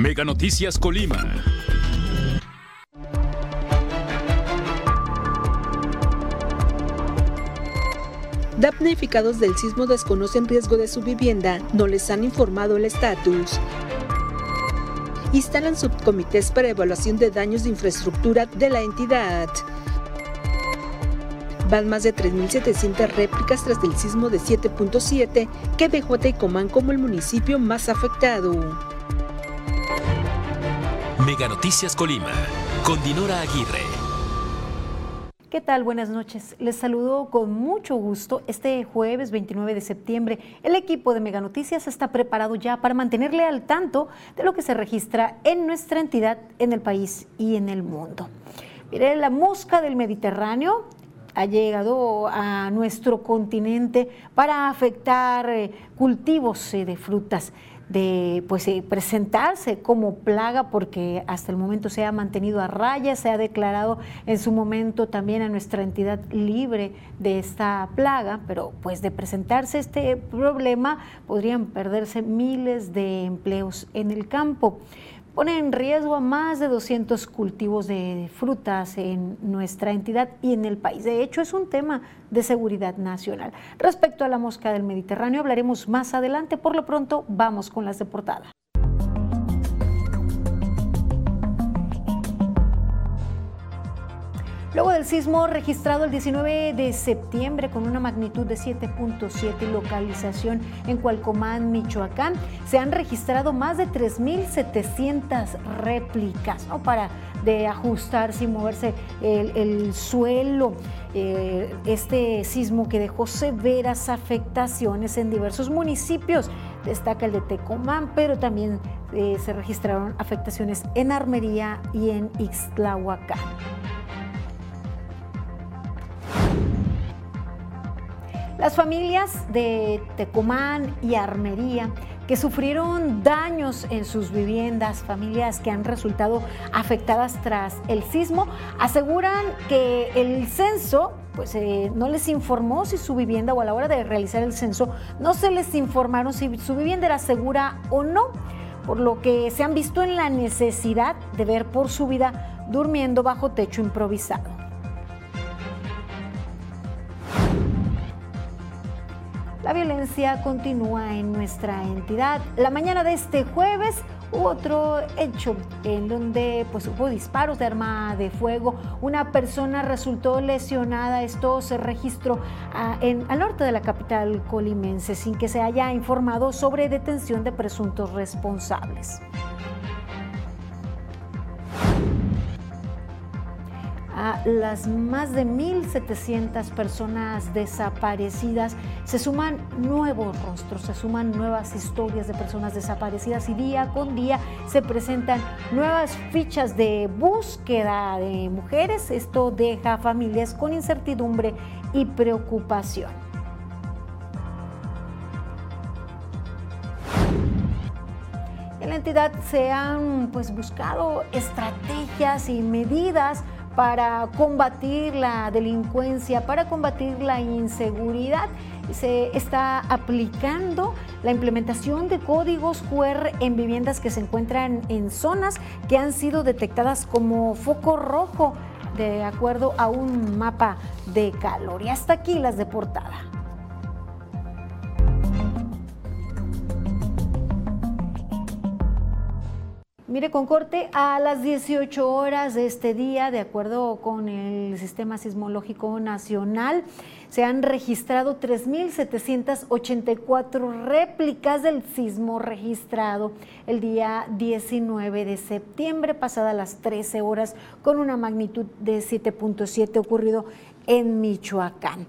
Mega Noticias Colima. Damnificados del sismo desconocen riesgo de su vivienda, no les han informado el estatus. Instalan subcomités para evaluación de daños de infraestructura de la entidad. Van más de 3.700 réplicas tras el sismo de 7.7 que dejó a Tecomán como el municipio más afectado. Mega Noticias Colima, con Dinora Aguirre. ¿Qué tal? Buenas noches. Les saludo con mucho gusto. Este jueves 29 de septiembre, el equipo de Mega Noticias está preparado ya para mantenerle al tanto de lo que se registra en nuestra entidad, en el país y en el mundo. Mire, la mosca del Mediterráneo ha llegado a nuestro continente para afectar eh, cultivos eh, de frutas de pues, eh, presentarse como plaga porque hasta el momento se ha mantenido a raya, se ha declarado en su momento también a nuestra entidad libre de esta plaga, pero pues de presentarse este problema podrían perderse miles de empleos en el campo pone en riesgo a más de 200 cultivos de frutas en nuestra entidad y en el país. De hecho, es un tema de seguridad nacional. Respecto a la mosca del Mediterráneo, hablaremos más adelante. Por lo pronto, vamos con las de portada. Luego del sismo registrado el 19 de septiembre con una magnitud de 7.7 localización en Cualcomán, Michoacán, se han registrado más de 3.700 réplicas ¿no? para de ajustarse y moverse el, suelo. Eh, este sismo que dejó severas afectaciones en diversos municipios. Destaca el de Tecomán, pero también eh, se registraron afectaciones en Armería y en Ixtlahuacán. Las familias de Tecomán y Armería que sufrieron daños en sus viviendas, familias que han resultado afectadas tras el sismo, aseguran que el censo pues eh, no les informó si su vivienda o a la hora de realizar el censo no se les informaron si su vivienda era segura o no, por lo que se han visto en la necesidad de ver por su vida durmiendo bajo techo improvisado. La violencia continúa en nuestra entidad. La mañana de este jueves hubo otro hecho en donde pues, hubo disparos de arma de fuego. Una persona resultó lesionada. Esto se registró ah, en, al norte de la capital colimense sin que se haya informado sobre detención de presuntos responsables. A las más de 1.700 personas desaparecidas, se suman nuevos rostros, se suman nuevas historias de personas desaparecidas y día con día se presentan nuevas fichas de búsqueda de mujeres. Esto deja a familias con incertidumbre y preocupación. En la entidad se han pues, buscado estrategias y medidas para combatir la delincuencia, para combatir la inseguridad. Se está aplicando la implementación de códigos QR en viviendas que se encuentran en zonas que han sido detectadas como foco rojo de acuerdo a un mapa de calor. Y hasta aquí las de portada. Mire, con corte a las 18 horas de este día, de acuerdo con el Sistema Sismológico Nacional, se han registrado 3.784 réplicas del sismo registrado el día 19 de septiembre, pasada las 13 horas, con una magnitud de 7.7 ocurrido en Michoacán.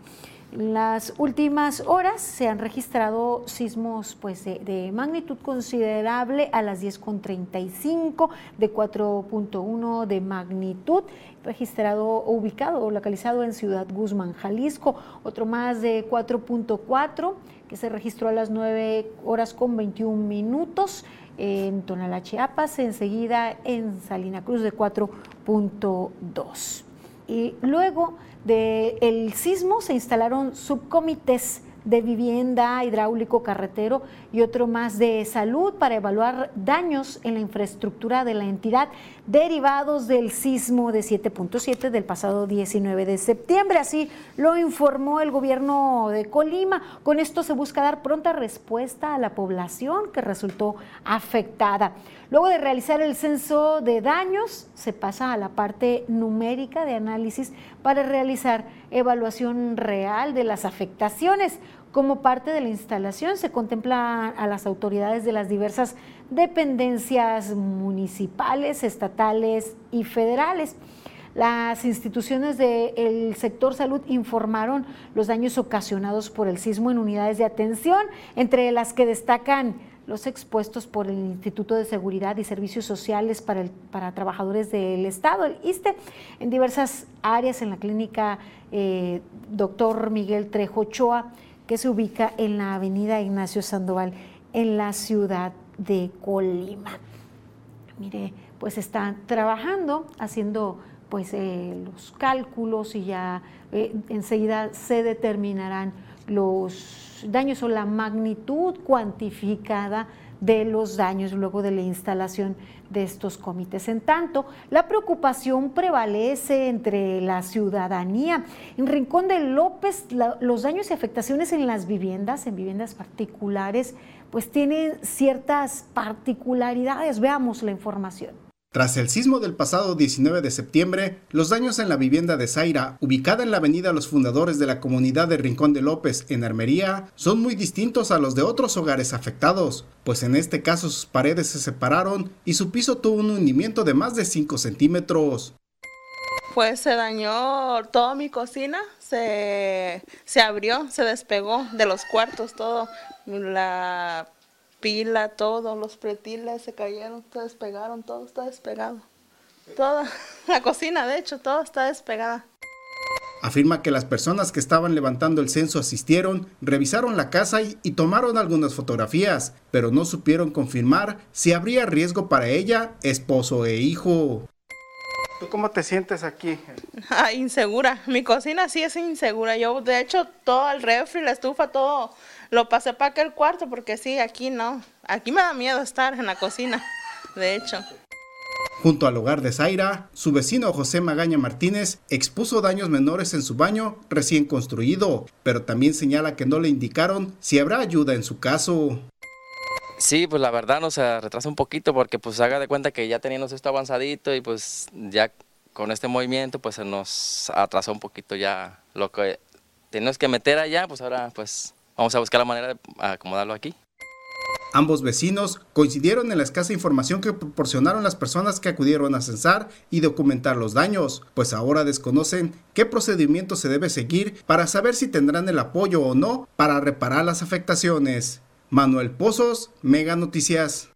Las últimas horas se han registrado sismos pues, de, magnitud considerable a las 10.35, de 4.1 de magnitud, registrado, ubicado o localizado en Ciudad Guzmán, Jalisco. Otro más de 4.4 que se registró a las 9 horas con 21 minutos en Tonalá, Chiapas, enseguida en Salina Cruz de 4.2. Y luego del sismo se instalaron subcomités de vivienda, hidráulico, carretero y otro más de salud para evaluar daños en la infraestructura de la entidad derivados del sismo de 7.7 del pasado 19 de septiembre. Así lo informó el gobierno de Colima. Con esto se busca dar pronta respuesta a la población que resultó afectada. Luego de realizar el censo de daños, se pasa a la parte numérica de análisis para realizar evaluación real de las afectaciones. Como parte de la instalación se contempla a las autoridades de las diversas dependencias municipales, estatales y federales. Las instituciones del sector salud informaron los daños ocasionados por el sismo en unidades de atención, entre las que destacan los expuestos por el Instituto de Seguridad y Servicios Sociales para, para Trabajadores del Estado, el en diversas áreas en la clínica eh, Doctor Miguel Trejo Ochoa, que se ubica en la avenida Ignacio Sandoval, en la ciudad de Colima. Mire, pues están trabajando, haciendo pues eh, los cálculos y ya eh, enseguida se determinarán los daños o la magnitud cuantificada de los daños luego de la instalación de estos comités. En tanto, la preocupación prevalece entre la ciudadanía. En Rincón de López, los daños y afectaciones en las viviendas, en viviendas particulares, pues tienen ciertas particularidades. Veamos la información. Tras el sismo del pasado 19 de septiembre, los daños en la vivienda de Zaira, ubicada en la avenida Los Fundadores de la comunidad de Rincón de López, en Armería, son muy distintos a los de otros hogares afectados, pues en este caso sus paredes se separaron y su piso tuvo un hundimiento de más de 5 centímetros. Pues se dañó toda mi cocina, se, se abrió, se despegó de los cuartos, todo. La pila, todo, los pretiles se cayeron, se despegaron, todo está despegado. Toda la cocina, de hecho, todo está despegada. Afirma que las personas que estaban levantando el censo asistieron, revisaron la casa y, y, tomaron algunas fotografías, pero no supieron confirmar si habría riesgo para ella, esposo e hijo. ¿Tú cómo te sientes aquí? Ah, insegura. Mi cocina sí es insegura. Yo, de hecho, todo el refri, la estufa, todo lo pasé para aquel cuarto porque sí, aquí no. Aquí me da miedo estar en la cocina, de hecho. Junto al hogar de Zaira, su vecino José Magaña Martínez expuso daños menores en su baño recién construido, pero también señala que no le indicaron si habrá ayuda en su caso. Sí, pues la verdad nos retrasa un poquito porque pues haga de cuenta que ya teníamos esto avanzadito y pues ya con este movimiento pues se nos atrasó un poquito ya lo que tenemos que meter allá, pues ahora pues Vamos a buscar la manera de acomodarlo aquí. Ambos vecinos coincidieron en la escasa información que proporcionaron las personas que acudieron a censar y documentar los daños, pues ahora desconocen qué procedimiento se debe seguir para saber si tendrán el apoyo o no para reparar las afectaciones. Manuel Pozos, Mega Noticias.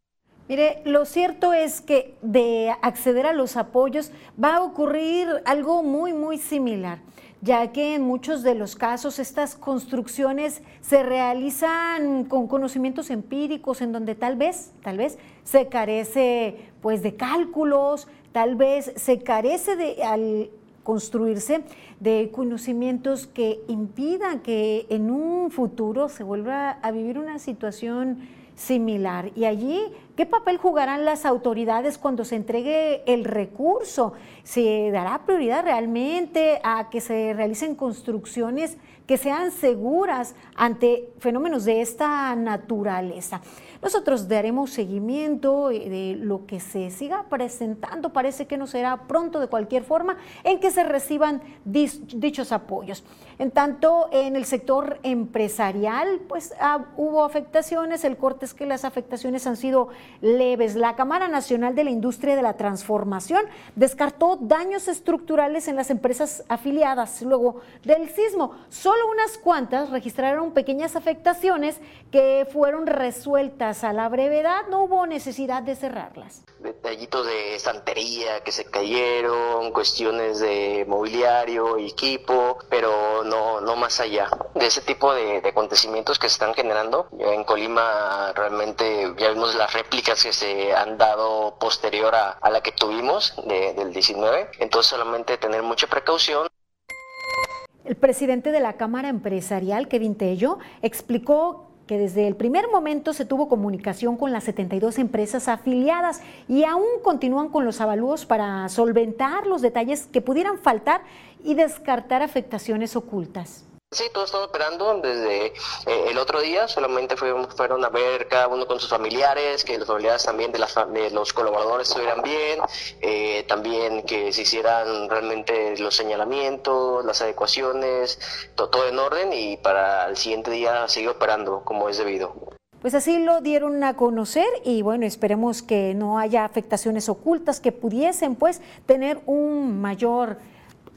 Mire, lo cierto es que de acceder a los apoyos va a ocurrir algo muy, muy similar ya que en muchos de los casos estas construcciones se realizan con conocimientos empíricos en donde tal vez, tal vez se carece pues de cálculos, tal vez se carece de al construirse de conocimientos que impidan que en un futuro se vuelva a vivir una situación similar. Y allí, ¿qué papel jugarán las autoridades cuando se entregue el recurso? ¿Se dará prioridad realmente a que se realicen construcciones que sean seguras ante fenómenos de esta naturaleza? Nosotros daremos seguimiento eh, de lo que se siga presentando. Parece que no será pronto de cualquier forma en que se reciban dichos apoyos. En tanto, en el sector empresarial, pues ah, hubo afectaciones. El corte es que las afectaciones han sido leves. La Cámara Nacional de la Industria de la Transformación descartó daños estructurales en las empresas afiliadas luego del sismo. Solo unas cuantas registraron pequeñas afectaciones que fueron resueltas a la brevedad, no hubo necesidad de cerrarlas. Detallitos de estantería que se cayeron, cuestiones de mobiliario, equipo, pero no, no más allá de ese tipo de, acontecimientos que se están generando. En Colima realmente ya vimos las réplicas que se han dado posterior a, la que tuvimos del 19, entonces solamente tener mucha precaución El presidente de la Cámara Empresarial, Kevin Tello, explicó que desde el primer momento se tuvo comunicación con las 72 empresas afiliadas y aún continúan con los avalúos para solventar los detalles que pudieran faltar y descartar afectaciones ocultas. Sí, todo está operando desde eh, el otro día, solamente fueron, fueron a ver cada uno con sus familiares, que los familiares también de, las, de los colaboradores estuvieran bien, eh, también que se hicieran realmente los señalamientos, las adecuaciones, todo, en orden y para el siguiente día seguir operando como es debido. Pues así lo dieron a conocer y bueno, esperemos que no haya afectaciones ocultas que pudiesen pues tener un mayor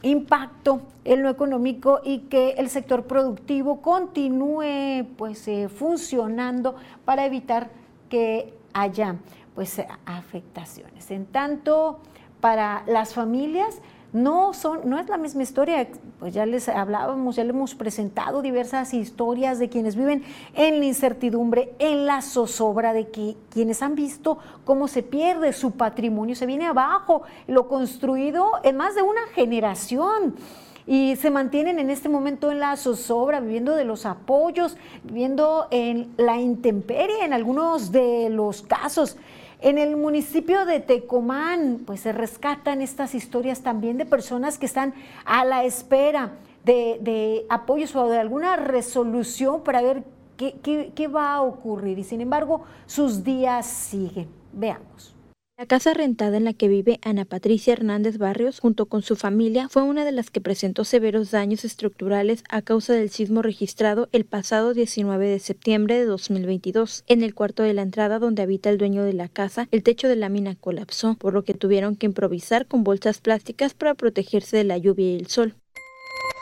impacto en lo económico y que el sector productivo continúe pues eh, funcionando para evitar que haya pues afectaciones. En tanto, para las familias, no son, no es la misma historia, pues ya les hablábamos, ya le hemos presentado diversas historias de quienes viven en la incertidumbre, en la zozobra, de que quienes han visto cómo se pierde su patrimonio, se viene abajo, lo construido en más de una generación y se mantienen en este momento en la zozobra, viviendo de los apoyos, viviendo en la intemperie en algunos de los casos. En el municipio de Tecomán, pues se rescatan estas historias también de personas que están a la espera de, apoyos o de alguna resolución para ver qué va a ocurrir. Y sin embargo, sus días siguen. Veamos. La casa rentada en la que vive Ana Patricia Hernández Barrios junto con su familia fue una de las que presentó severos daños estructurales a causa del sismo registrado el pasado 19 de septiembre de 2022. En el cuarto de la entrada donde habita el dueño de la casa, el techo de la mina colapsó, por lo que tuvieron que improvisar con bolsas plásticas para protegerse de la lluvia y el sol.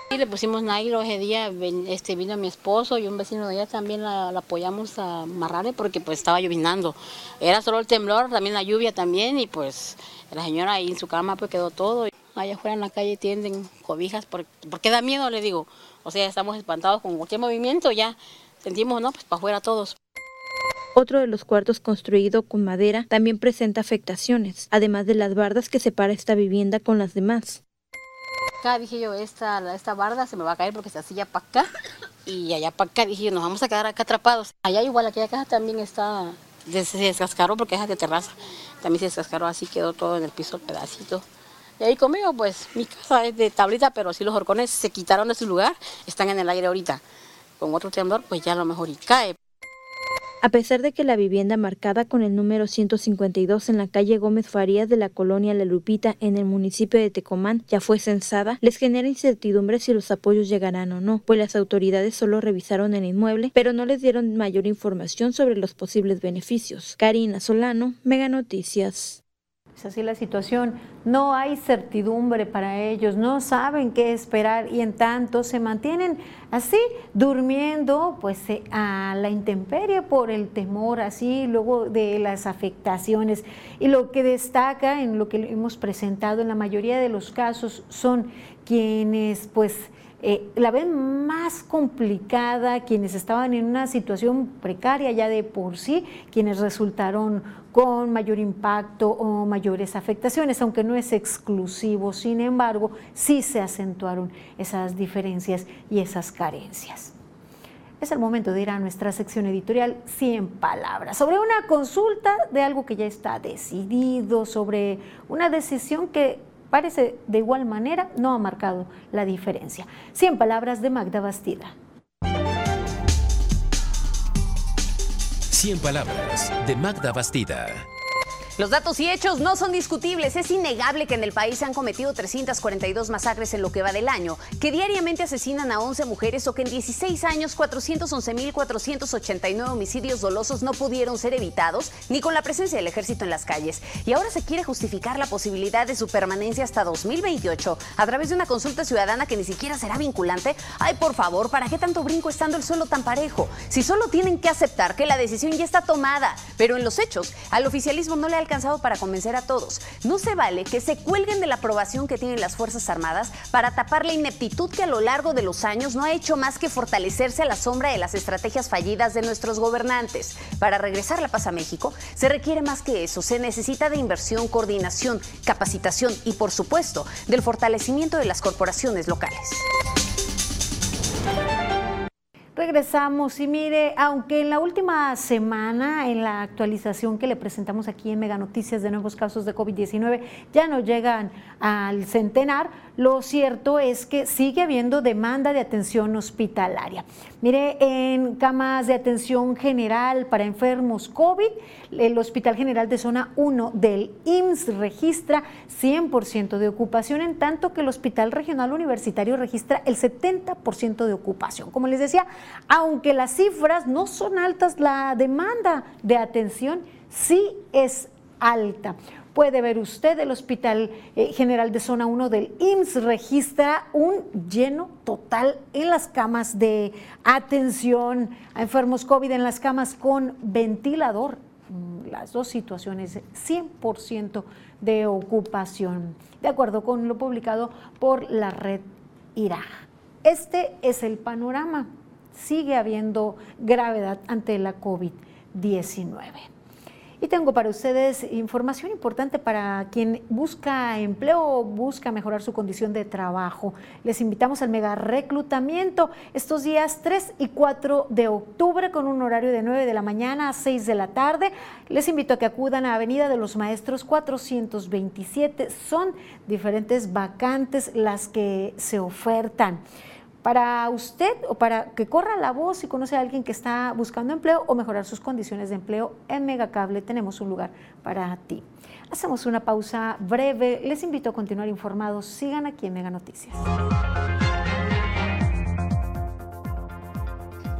Y le pusimos nylon ese día, este, vino mi esposo y un vecino de ella también la, apoyamos a amarrarle porque pues estaba llovinando. Era solo el temblor, también la lluvia también y pues la señora ahí en su cama pues quedó todo. Allá afuera en la calle tienden cobijas porque, porque da miedo, le digo. O sea, estamos espantados con cualquier movimiento, ya sentimos, ¿no? Pues para afuera todos. Otro de los cuartos construido con madera también presenta afectaciones, además de las bardas que separa esta vivienda con las demás acá, dije yo, esta, esta barda se me va a caer porque se hacía para acá. Y allá para acá, dije yo, nos vamos a quedar acá atrapados. Allá igual, aquella casa también está, se descascaró porque es de terraza. También se descascaró, así quedó todo en el piso, el pedacito. Y ahí conmigo, pues, mi casa es de tablita, pero sí los horcones se quitaron de su lugar, están en el aire ahorita. Con otro temblor, pues ya a lo mejor y cae. A pesar de que la vivienda marcada con el número 152 en la calle Gómez Farías de la colonia La Lupita en el municipio de Tecomán ya fue censada, les genera incertidumbre si los apoyos llegarán o no, pues las autoridades solo revisaron el inmueble, pero no les dieron mayor información sobre los posibles beneficios. Karina Solano, Mega Noticias. Es así la situación, no hay certidumbre para ellos, no saben qué esperar y en tanto se mantienen así durmiendo pues eh, a la intemperie por el temor así luego de las afectaciones. Y lo que destaca en lo que hemos presentado en la mayoría de los casos son quienes pues eh, la ven más complicada, quienes estaban en una situación precaria ya de por sí, quienes resultaron con mayor impacto o mayores afectaciones, aunque no es exclusivo, sin embargo, sí se acentuaron esas diferencias y esas carencias. Es el momento de ir a nuestra sección editorial 100 palabras sobre una consulta de algo que ya está decidido, sobre una decisión que parece de igual manera no ha marcado la diferencia. 100 palabras de Magda Bastida. 100 palabras de Magda Bastida. Los datos y hechos no son discutibles. Es innegable que en el país se han cometido 342 masacres en lo que va del año, que diariamente asesinan a 11 mujeres o que en 16 años 411.489 homicidios dolosos no pudieron ser evitados ni con la presencia del ejército en las calles. Y ahora se quiere justificar la posibilidad de su permanencia hasta 2028 a través de una consulta ciudadana que ni siquiera será vinculante. Ay, por favor, ¿para qué tanto brinco estando el suelo tan parejo? Si solo tienen que aceptar que la decisión ya está tomada, pero en los hechos al oficialismo no le alcanzado para convencer a todos. No se vale que se cuelguen de la aprobación que tienen las Fuerzas Armadas para tapar la ineptitud que a lo largo de los años no ha hecho más que fortalecerse a la sombra de las estrategias fallidas de nuestros gobernantes. Para regresar la paz a México se requiere más que eso. Se necesita de inversión, coordinación, capacitación y, por supuesto, del fortalecimiento de las corporaciones locales. Regresamos y mire, aunque en la última semana, en la actualización que le presentamos aquí en Mega Noticias de nuevos casos de COVID-19, ya no llegan al centenar, lo cierto es que sigue habiendo demanda de atención hospitalaria. Mire, en camas de atención general para enfermos COVID, el Hospital General de Zona 1 del IMSS registra 100% de ocupación, en tanto que el Hospital Regional Universitario registra el 70% de ocupación. Como les decía, aunque las cifras no son altas, la demanda de atención sí es alta puede ver usted, el Hospital eh, General de Zona 1 del IMSS registra un lleno total en las camas de atención a enfermos COVID, en las camas con ventilador. Mm, las dos situaciones, 100% de ocupación, de acuerdo con lo publicado por la red IRA. Este es el panorama. Sigue habiendo gravedad ante la COVID-19. Y tengo para ustedes información importante para quien busca empleo o busca mejorar su condición de trabajo. Les invitamos al mega reclutamiento estos días 3 y 4 de octubre con un horario de 9 de la mañana a 6 de la tarde. Les invito a que acudan a Avenida de los Maestros 427. Son diferentes vacantes las que se ofertan para usted o para que corra la voz si conoce a alguien que está buscando empleo o mejorar sus condiciones de empleo, en Megacable tenemos un lugar para ti. Hacemos una pausa breve. Les invito a continuar informados. Sigan aquí en Mega Noticias.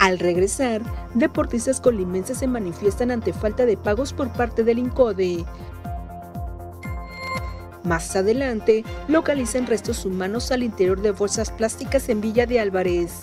Al regresar, deportistas colimenses se manifiestan ante falta de pagos por parte del INCODE. Más adelante, localizan restos humanos al interior de bolsas plásticas en Villa de Álvarez.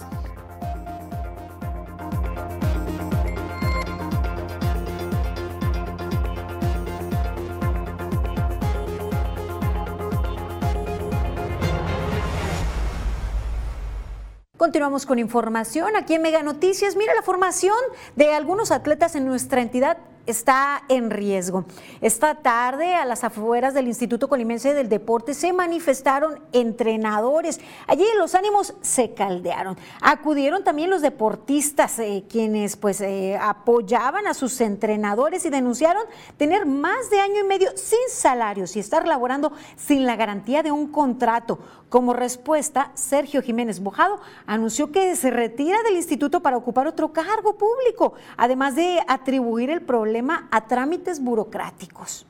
Continuamos con información aquí en Mega Noticias. Mira la formación de algunos atletas en nuestra entidad está en riesgo. Esta tarde, a las afueras del Instituto Colimense del Deporte, se manifestaron entrenadores. Allí los ánimos se caldearon. Acudieron también los deportistas, eh, quienes pues eh, apoyaban a sus entrenadores y denunciaron tener más de año y medio sin salarios y estar laborando sin la garantía de un contrato. Como respuesta, Sergio Jiménez Bojado anunció que se retira del instituto para ocupar otro cargo público, además de atribuir el problema a trámites burocráticos.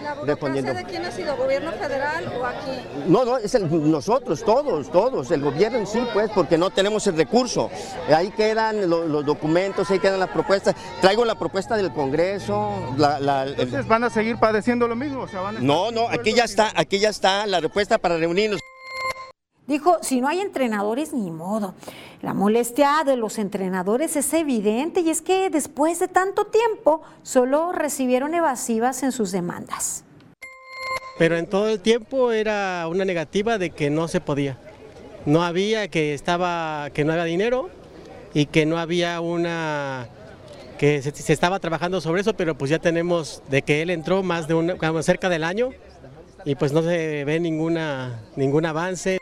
¿La burocracia de quién ha sido? ¿Gobierno federal o aquí? No, no, es nosotros, todos, todos, el gobierno en sí, pues, porque no tenemos el recurso. Ahí quedan los, documentos, ahí quedan las propuestas. Traigo la propuesta del Congreso. La, Entonces, ¿van a seguir padeciendo lo mismo? no, no, aquí ya está, aquí ya está la respuesta para reunirnos. Dijo, si no hay entrenadores, ni modo. La molestia de los entrenadores es evidente y es que después de tanto tiempo solo recibieron evasivas en sus demandas. Pero en todo el tiempo era una negativa de que no se podía. No había, que estaba, que no había dinero y que no había una que se, estaba trabajando sobre eso, pero pues ya tenemos de que él entró más de un, cerca del año y pues no se ve ninguna, ningún avance.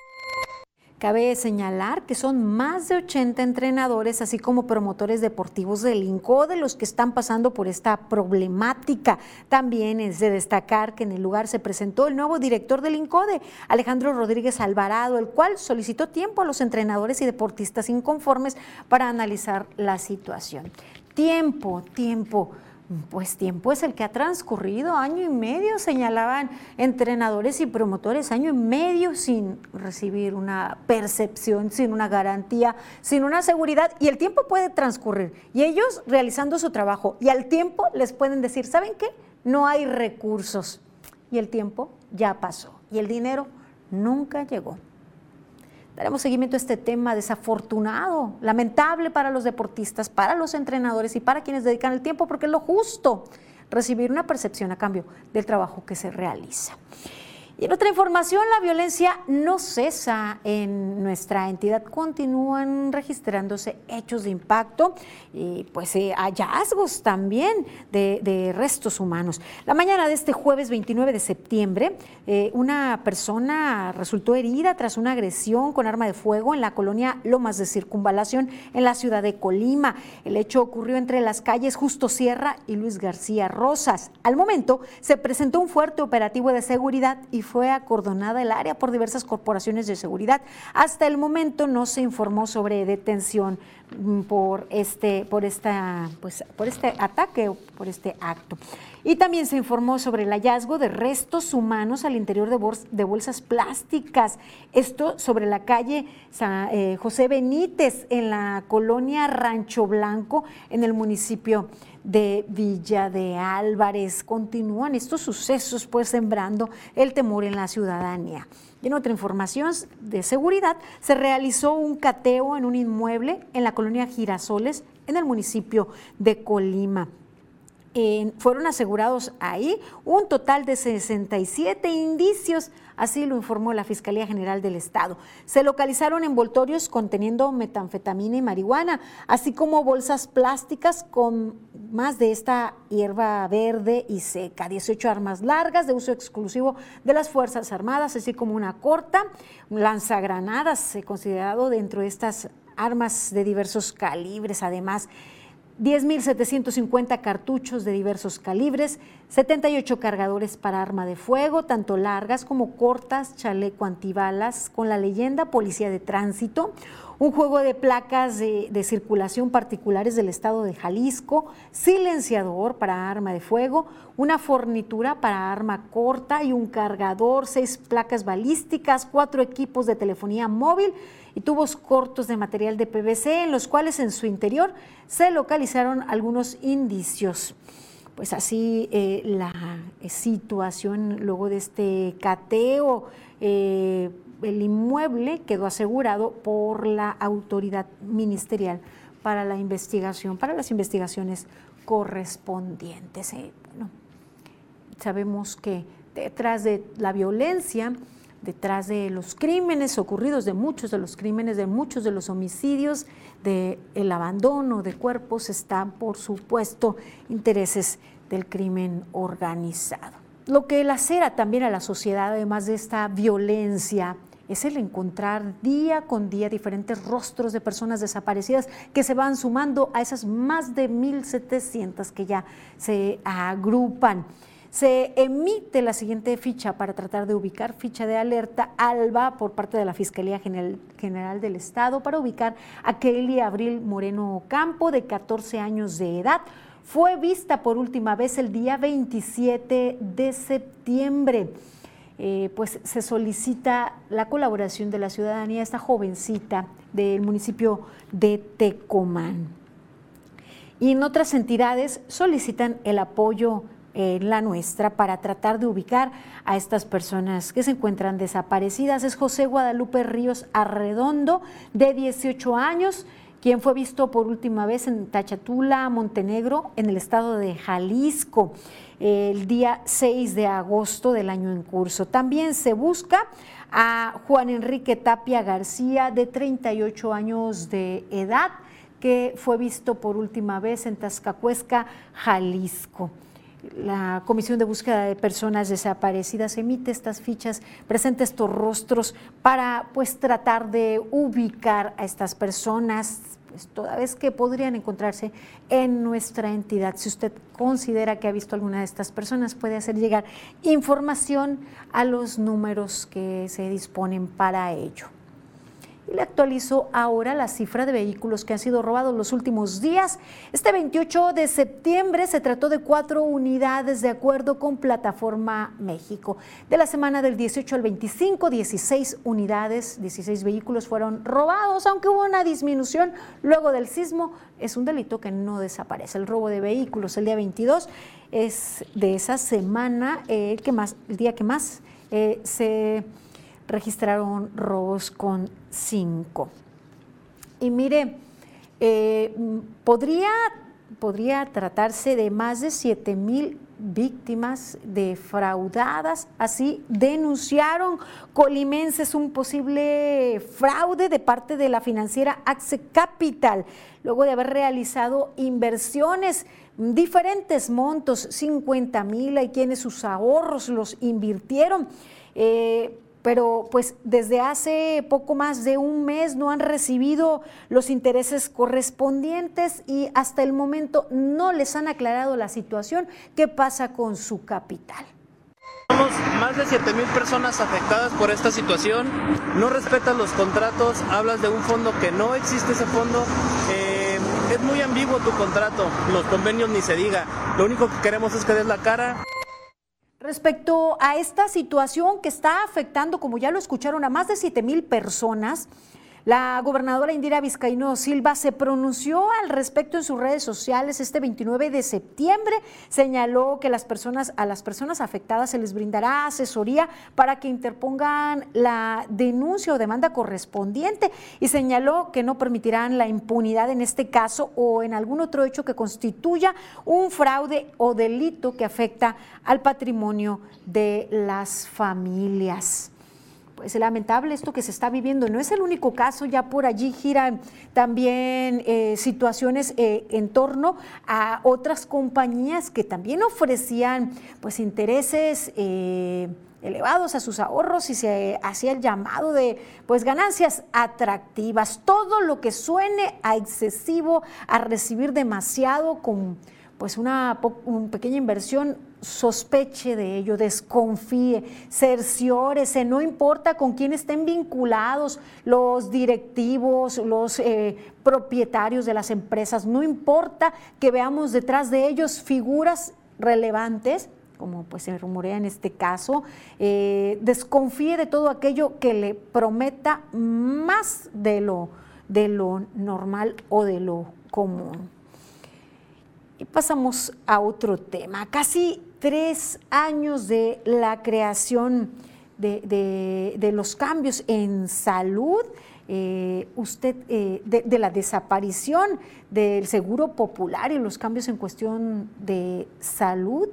Cabe señalar que son más de 80 entrenadores, así como promotores deportivos del INCODE, los que están pasando por esta problemática. También es de destacar que en el lugar se presentó el nuevo director del INCODE, Alejandro Rodríguez Alvarado, el cual solicitó tiempo a los entrenadores y deportistas inconformes para analizar la situación. Tiempo, tiempo pues tiempo es el que ha transcurrido, año y medio, señalaban entrenadores y promotores, año y medio sin recibir una percepción, sin una garantía, sin una seguridad, y el tiempo puede transcurrir, y ellos realizando su trabajo, y al tiempo les pueden decir, ¿saben qué? No hay recursos, y el tiempo ya pasó, y el dinero nunca llegó. Daremos seguimiento a este tema desafortunado, lamentable para los deportistas, para los entrenadores y para quienes dedican el tiempo, porque es lo justo recibir una percepción a cambio del trabajo que se realiza. Y en otra información, la violencia no cesa en nuestra entidad. Continúan registrándose hechos de impacto y pues eh, hallazgos también de, restos humanos. La mañana de este jueves 29 de septiembre, eh, una persona resultó herida tras una agresión con arma de fuego en la colonia Lomas de Circunvalación en la ciudad de Colima. El hecho ocurrió entre las calles Justo Sierra y Luis García Rosas. Al momento se presentó un fuerte operativo de seguridad y fue acordonada el área por diversas corporaciones de seguridad. Hasta el momento no se informó sobre detención por este, por esta, pues, por este ataque o por este acto. Y también se informó sobre el hallazgo de restos humanos al interior de, bolsas plásticas. Esto sobre la calle eh, José Benítez, en la colonia Rancho Blanco, en el municipio de Villa de Álvarez. Continúan estos sucesos pues sembrando el temor en la ciudadanía. Y en otra información de seguridad, se realizó un cateo en un inmueble en la colonia Girasoles, en el municipio de Colima fueron asegurados ahí un total de 67 indicios, así lo informó la Fiscalía General del Estado. Se localizaron envoltorios conteniendo metanfetamina y marihuana, así como bolsas plásticas con más de esta hierba verde y seca, 18 armas largas de uso exclusivo de las Fuerzas Armadas, así como una corta, lanzagranadas, considerado dentro de estas armas de diversos calibres, además 10.750 cartuchos de diversos calibres, 78 cargadores para arma de fuego, tanto largas como cortas, chaleco antibalas con la leyenda Policía de Tránsito, un juego de placas de, circulación particulares del estado de Jalisco, silenciador para arma de fuego, una fornitura para arma corta y un cargador, seis placas balísticas, cuatro equipos de telefonía móvil y tubos cortos de material de PVC en los cuales en su interior se localizaron algunos indicios. Pues así eh, la situación luego de este cateo, eh, el inmueble quedó asegurado por la autoridad ministerial para la investigación, para las investigaciones correspondientes. Eh, sabemos que detrás de la violencia, detrás de los crímenes ocurridos, de muchos de los crímenes, de muchos de los homicidios, del el abandono de cuerpos, están, por supuesto, intereses del crimen organizado. Lo que lacera también a la sociedad, además de esta violencia, es el encontrar día con día diferentes rostros de personas desaparecidas que se van sumando a esas más de 1.700 que ya se agrupan se emite la siguiente ficha para tratar de ubicar, ficha de alerta ALBA por parte de la Fiscalía General, del Estado para ubicar a Kelly Abril Moreno Campo, de 14 años de edad. Fue vista por última vez el día 27 de septiembre. Eh, pues se solicita la colaboración de la ciudadanía, esta jovencita del municipio de Tecomán. Y en otras entidades solicitan el apoyo en la nuestra para tratar de ubicar a estas personas que se encuentran desaparecidas. Es José Guadalupe Ríos Arredondo, de 18 años, quien fue visto por última vez en Tachatula, Montenegro, en el estado de Jalisco, el día 6 de agosto del año en curso. También se busca a Juan Enrique Tapia García, de 38 años de edad, que fue visto por última vez en Tascacuesca, Jalisco la Comisión de Búsqueda de Personas Desaparecidas emite estas fichas, presenta estos rostros para pues tratar de ubicar a estas personas, pues, toda vez que podrían encontrarse en nuestra entidad. Si usted considera que ha visto alguna de estas personas, puede hacer llegar información a los números que se disponen para ello y le actualizó ahora la cifra de vehículos que han sido robados los últimos días. Este 28 de septiembre se trató de cuatro unidades de acuerdo con Plataforma México. De la semana del 18 al 25, 16 unidades, 16 vehículos fueron robados, aunque hubo una disminución luego del sismo. Es un delito que no desaparece. El robo de vehículos el día 22 es de esa semana el, que más, el día que más eh, se registraron robos con cinco. Y mire, eh, podría, podría tratarse de más de 7 mil víctimas defraudadas. Así denunciaron colimenses un posible fraude de parte de la financiera Axe Capital, luego de haber realizado inversiones diferentes montos, 50 mil, hay quienes sus ahorros los invirtieron. Eh, pero pues desde hace poco más de un mes no han recibido los intereses correspondientes y hasta el momento no les han aclarado la situación, qué pasa con su capital. Somos más de 7 mil personas afectadas por esta situación. No respetas los contratos, hablas de un fondo que no existe ese fondo. Eh, es muy ambiguo tu contrato, los convenios ni se diga. Lo único que queremos es que des la cara. Respecto a esta situación que está afectando, como ya lo escucharon, a más de 7 mil personas, la gobernadora Indira Vizcaíno Silva se pronunció al respecto en sus redes sociales este 29 de septiembre. Señaló que las personas, a las personas afectadas se les brindará asesoría para que interpongan la denuncia o demanda correspondiente y señaló que no permitirán la impunidad en este caso o en algún otro hecho que constituya un fraude o delito que afecta al patrimonio de las familias es lamentable esto que se está viviendo. No es el único caso, ya por allí giran también eh, situaciones eh, en torno a otras compañías que también ofrecían pues intereses eh, elevados a sus ahorros y se hacía el llamado de pues ganancias atractivas. Todo lo que suene a excesivo, a recibir demasiado con pues una, pequeña inversión, sospeche de ello, desconfíe, cerciórese, no importa con quién estén vinculados los directivos, los eh, propietarios de las empresas, no importa que veamos detrás de ellos figuras relevantes, como pues se rumorea en este caso, eh, desconfíe de todo aquello que le prometa más de lo, de lo normal o de lo común. Y pasamos a otro tema. Casi tres años de la creación de, los cambios en salud. Eh, usted, eh, de, la desaparición del seguro popular y los cambios en cuestión de salud.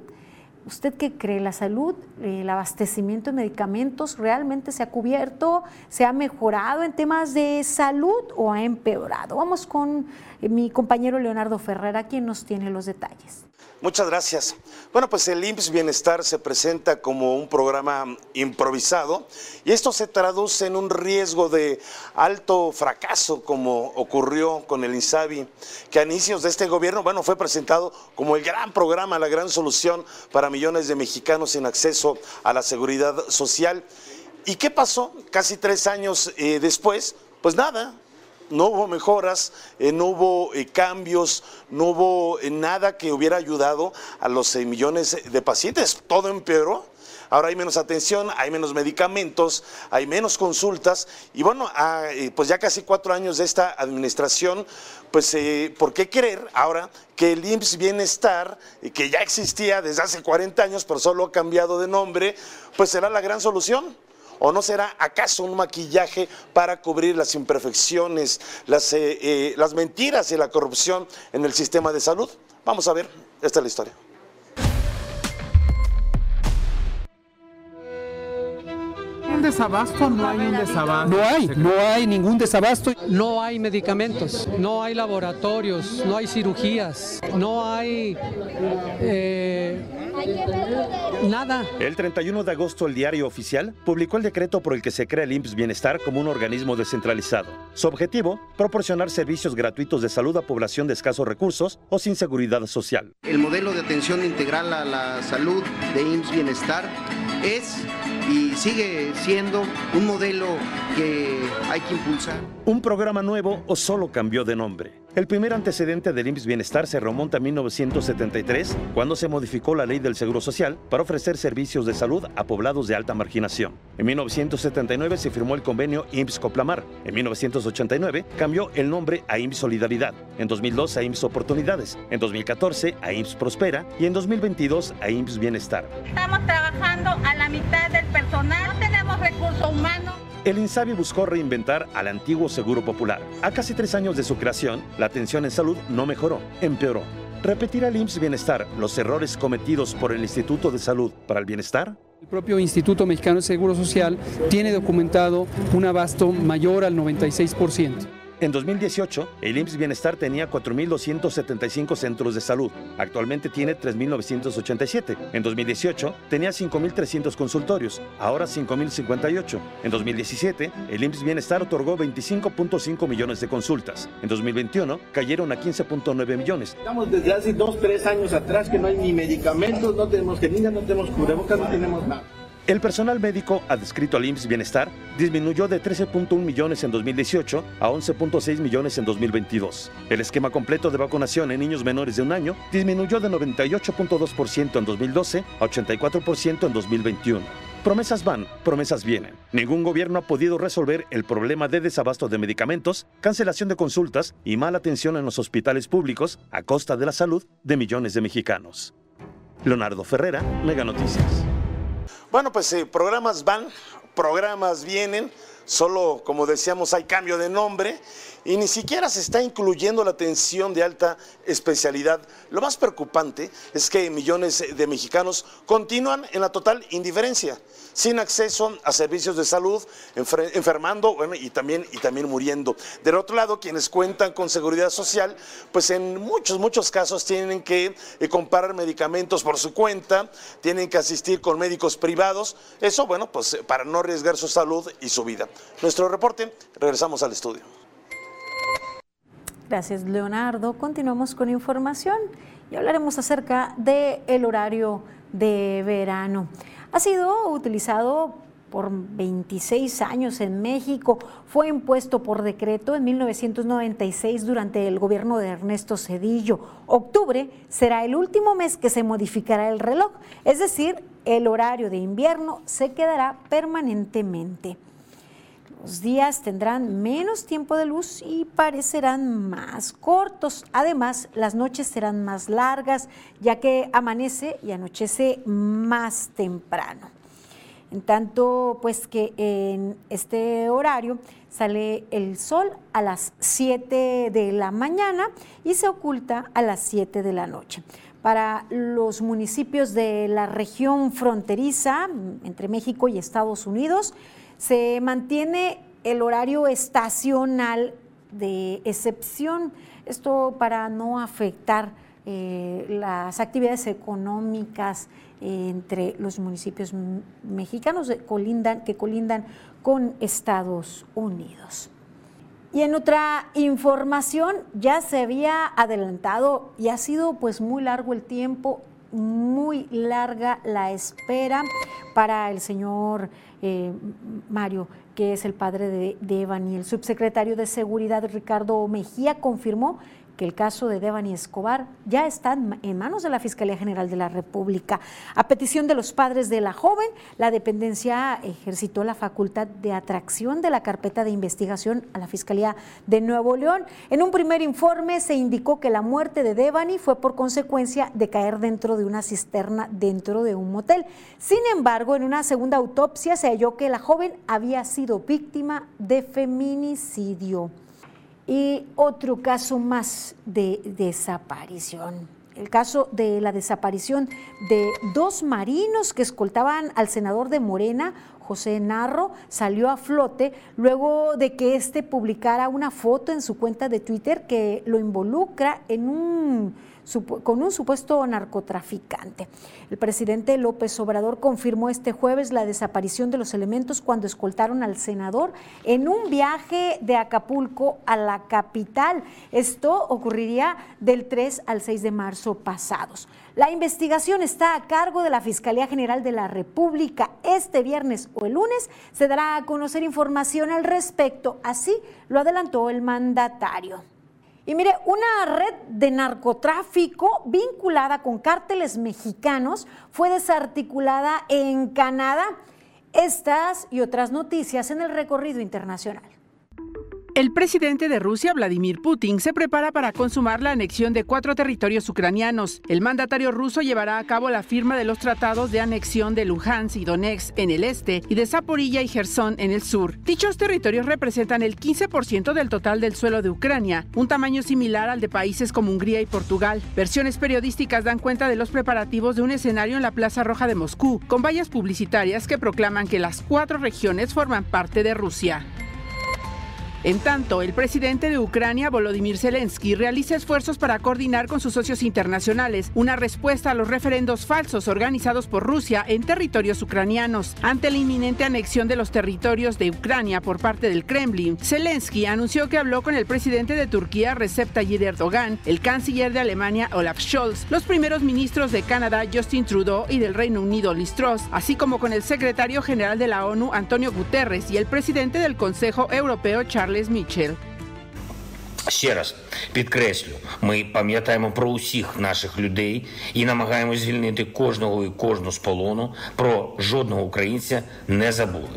¿Usted qué cree? ¿La salud, el abastecimiento de medicamentos realmente se ha cubierto, se ha mejorado en temas de salud o ha empeorado? Vamos con mi compañero Leonardo Ferrera, quien nos tiene los detalles. Muchas gracias. Bueno, pues el IMSS Bienestar se presenta como un programa improvisado y esto se traduce en un riesgo de alto fracaso como ocurrió con el INSABI, que a inicios de este gobierno, bueno, fue presentado como el gran programa, la gran solución para millones de mexicanos sin acceso a la seguridad social. ¿Y qué pasó casi tres años eh, después? Pues nada, no hubo mejoras, eh, no hubo eh, cambios, no hubo eh, nada que hubiera ayudado a los millones de pacientes. Todo empeoró. Ahora hay menos atención, hay menos medicamentos, hay menos consultas y bueno, ah, pues ya casi cuatro años de esta administración, pues ¿por qué creer ahora que el IMSS Bienestar, que ya existía desde hace 40 años, pero solo ha cambiado de nombre, pues será la gran solución? ¿O no será acaso un maquillaje para cubrir las imperfecciones, las, eh, eh, las mentiras y la corrupción en el sistema de salud? Vamos a ver, esta es la historia. Un desabasto? No hay un desabasto. No hay, no hay ningún desabasto. No hay medicamentos, no hay laboratorios, no hay cirugías, no hay eh, nada. El 31 de agosto el diario oficial publicó el decreto por el que se crea el IMSS Bienestar como un organismo descentralizado. Su objetivo, proporcionar servicios gratuitos de salud a población de escasos recursos o sin seguridad social. El modelo de atención integral a la salud de IMSS Bienestar es y sigue siendo un modelo que hay que impulsar. ¿Un programa nuevo o solo cambió de nombre? El primer antecedente del IMSS Bienestar se remonta a 1973, cuando se modificó la ley del Seguro Social para ofrecer servicios de salud a poblados de alta marginación. En 1979 se firmó el convenio IMSS Coplamar. En 1989 cambió el nombre a IMSS Solidaridad. En 2002 a IMSS Oportunidades. En 2014 a IMSS Prospera y en 2022 a IMSS Bienestar. Estamos trabajando a la mitad del personal, no tenemos recursos humanos. El INSABI buscó reinventar al antiguo Seguro Popular. A casi tres años de su creación, la atención en salud no mejoró, empeoró. ¿Repetirá el IMSS Bienestar los errores cometidos por el Instituto de Salud para el Bienestar? El propio Instituto Mexicano de Seguro Social tiene documentado un abasto mayor al 96%. En 2018, el IMSS Bienestar tenía 4.275 centros de salud. Actualmente tiene 3.987. En 2018, tenía 5.300 consultorios. Ahora 5.058. En 2017, el IMSS Bienestar otorgó 25.5 millones de consultas. En 2021, cayeron a 15.9 millones. Estamos desde hace dos, tres años atrás que no hay ni medicamentos, no tenemos jeringas, no tenemos cubrebocas, no tenemos nada. El personal médico adscrito al IMSS Bienestar disminuyó de 13.1 millones en 2018 a 11.6 millones en 2022. El esquema completo de vacunación en niños menores de un año disminuyó de 98.2% en 2012 a 84% en 2021. Promesas van, promesas vienen. Ningún gobierno ha podido resolver el problema de desabasto de medicamentos, cancelación de consultas y mala atención en los hospitales públicos a costa de la salud de millones de mexicanos. Leonardo Ferrera, Mega Noticias. Bueno, pues eh, programas van, programas vienen, solo como decíamos hay cambio de nombre y ni siquiera se está incluyendo la atención de alta especialidad. Lo más preocupante es que millones de mexicanos continúan en la total indiferencia, sin acceso a servicios de salud, enfermando y, también, y también muriendo. Del otro lado, quienes cuentan con seguridad social, pues en muchos, muchos casos tienen que eh, comprar medicamentos por su cuenta, tienen que asistir con médicos privados, eso bueno, pues para no arriesgar su salud y su vida. Nuestro reporte, regresamos al estudio. Gracias, Leonardo. Continuamos con información y hablaremos acerca del el horario de verano. Ha sido utilizado por 26 años en México. Fue impuesto por decreto en 1996 durante el gobierno de Ernesto Cedillo. Octubre será el último mes que se modificará el reloj, es decir, el horario de invierno se quedará permanentemente. Los días tendrán menos tiempo de luz y parecerán más cortos. Además, las noches serán más largas, ya que amanece y anochece más temprano. En tanto, pues que en este horario sale el sol a las 7 de la mañana y se oculta a las 7 de la noche. Para los municipios de la región fronteriza entre México y Estados Unidos, se mantiene el horario estacional de excepción, esto para no afectar eh, las actividades económicas entre los municipios mexicanos que colindan, que colindan con Estados Unidos. Y en otra información ya se había adelantado y ha sido pues muy largo el tiempo, muy larga la espera para el señor eh, Mario, que es el padre de, de Evan, y el subsecretario de Seguridad, Ricardo Mejía, confirmó que el caso de Devani Escobar ya está en manos de la Fiscalía General de la República. A petición de los padres de la joven, la dependencia ejercitó la facultad de atracción de la carpeta de investigación a la Fiscalía de Nuevo León. En un primer informe se indicó que la muerte de Devani fue por consecuencia de caer dentro de una cisterna dentro de un motel. Sin embargo, en una segunda autopsia se halló que la joven había sido víctima de feminicidio. Y otro caso más de desaparición. El caso de la desaparición de dos marinos que escoltaban al senador de Morena, José Narro, salió a flote luego de que éste publicara una foto en su cuenta de Twitter que lo involucra en un con un supuesto narcotraficante. El presidente López Obrador confirmó este jueves la desaparición de los elementos cuando escoltaron al senador en un viaje de Acapulco a la capital. Esto ocurriría del 3 al 6 de marzo pasados. La investigación está a cargo de la Fiscalía General de la República. Este viernes o el lunes se dará a conocer información al respecto, así lo adelantó el mandatario. Y mire, una red de narcotráfico vinculada con cárteles mexicanos fue desarticulada en Canadá. Estas y otras noticias en el recorrido internacional. El presidente de Rusia, Vladimir Putin, se prepara para consumar la anexión de cuatro territorios ucranianos. El mandatario ruso llevará a cabo la firma de los tratados de anexión de Luhansk y Donetsk en el este y de Zaporilla y Gerson en el sur. Dichos territorios representan el 15% del total del suelo de Ucrania, un tamaño similar al de países como Hungría y Portugal. Versiones periodísticas dan cuenta de los preparativos de un escenario en la Plaza Roja de Moscú, con vallas publicitarias que proclaman que las cuatro regiones forman parte de Rusia. En tanto, el presidente de Ucrania, Volodymyr Zelensky, realiza esfuerzos para coordinar con sus socios internacionales una respuesta a los referendos falsos organizados por Rusia en territorios ucranianos. Ante la inminente anexión de los territorios de Ucrania por parte del Kremlin, Zelensky anunció que habló con el presidente de Turquía, Recep Tayyip Erdogan, el canciller de Alemania, Olaf Scholz, los primeros ministros de Canadá, Justin Trudeau, y del Reino Unido, Liz Truss, así como con el secretario general de la ONU, Antonio Guterres, y el presidente del Consejo Europeo, Charles Charles Mitchell. Ще раз підкреслю, ми пам'ятаємо про усіх наших людей і намагаємось звільнити кожного і кожну з полону. Про жодного українця не забули.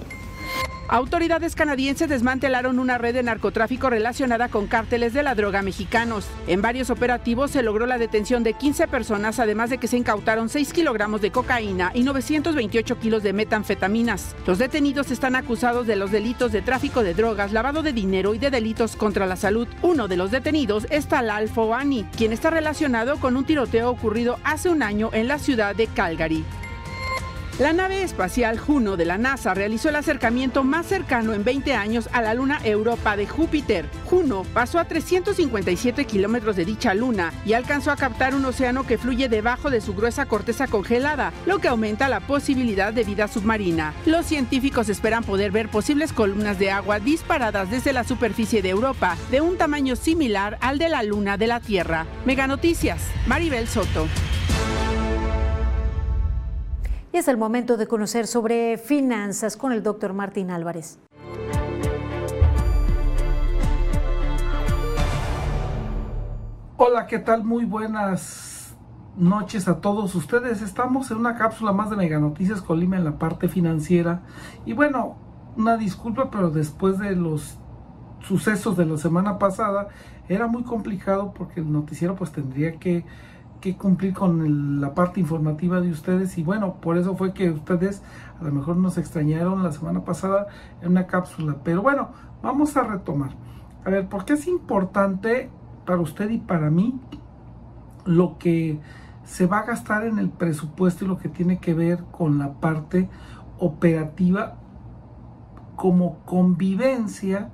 Autoridades canadienses desmantelaron una red de narcotráfico relacionada con cárteles de la droga mexicanos. En varios operativos se logró la detención de 15 personas, además de que se incautaron 6 kilogramos de cocaína y 928 kilos de metanfetaminas. Los detenidos están acusados de los delitos de tráfico de drogas, lavado de dinero y de delitos contra la salud. Uno de los detenidos es Talal Fouani, quien está relacionado con un tiroteo ocurrido hace un año en la ciudad de Calgary. La nave espacial Juno de la NASA realizó el acercamiento más cercano en 20 años a la luna Europa de Júpiter. Juno pasó a 357 kilómetros de dicha luna y alcanzó a captar un océano que fluye debajo de su gruesa corteza congelada, lo que aumenta la posibilidad de vida submarina. Los científicos esperan poder ver posibles columnas de agua disparadas desde la superficie de Europa, de un tamaño similar al de la luna de la Tierra. Mega Noticias, Maribel Soto. Y es el momento de conocer sobre finanzas con el doctor Martín Álvarez. Hola, ¿qué tal? Muy buenas noches a todos ustedes. Estamos en una cápsula más de Mega Noticias Colima en la parte financiera. Y bueno, una disculpa, pero después de los sucesos de la semana pasada, era muy complicado porque el noticiero pues tendría que que cumplir con la parte informativa de ustedes y bueno, por eso fue que ustedes a lo mejor nos extrañaron la semana pasada en una cápsula, pero bueno, vamos a retomar. A ver, ¿por qué es importante para usted y para mí lo que se va a gastar en el presupuesto y lo que tiene que ver con la parte operativa como convivencia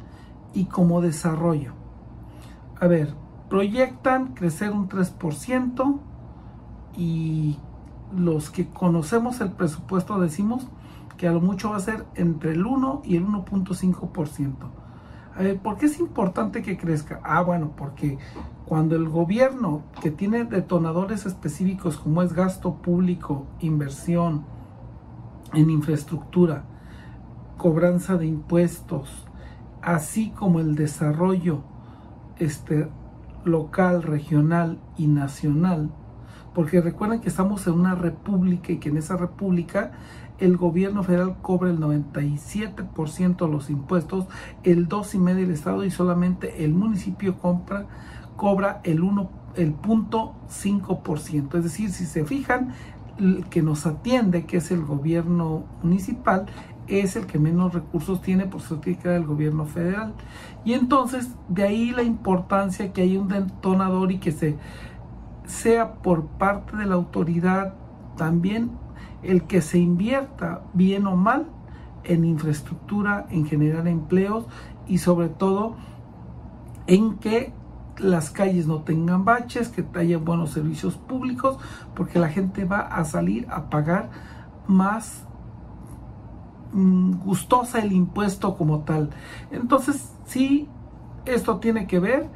y como desarrollo? A ver, proyectan crecer un 3% y los que conocemos el presupuesto decimos que a lo mucho va a ser entre el 1 y el 1.5%. A ver, ¿por qué es importante que crezca? Ah, bueno, porque cuando el gobierno que tiene detonadores específicos como es gasto público, inversión en infraestructura, cobranza de impuestos, así como el desarrollo este, local, regional y nacional, porque recuerden que estamos en una república y que en esa república el gobierno federal cobra el 97% de los impuestos, el 2,5% del estado y solamente el municipio compra, cobra el 1, el punto 5%. Es decir, si se fijan, el que nos atiende, que es el gobierno municipal, es el que menos recursos tiene, por eso tiene que el gobierno federal. Y entonces, de ahí la importancia que haya un detonador y que se sea por parte de la autoridad también el que se invierta bien o mal en infraestructura, en generar empleos y sobre todo en que las calles no tengan baches, que haya buenos servicios públicos, porque la gente va a salir a pagar más gustosa el impuesto como tal. Entonces, sí, esto tiene que ver.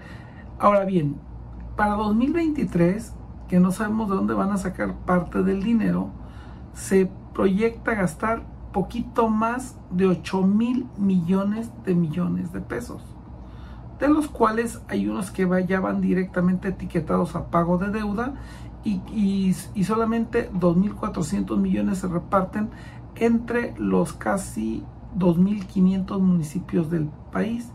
Ahora bien, para 2023, que no sabemos de dónde van a sacar parte del dinero, se proyecta gastar poquito más de 8 mil millones de millones de pesos, de los cuales hay unos que ya van directamente etiquetados a pago de deuda y, y, y solamente 2.400 millones se reparten entre los casi 2.500 municipios del país.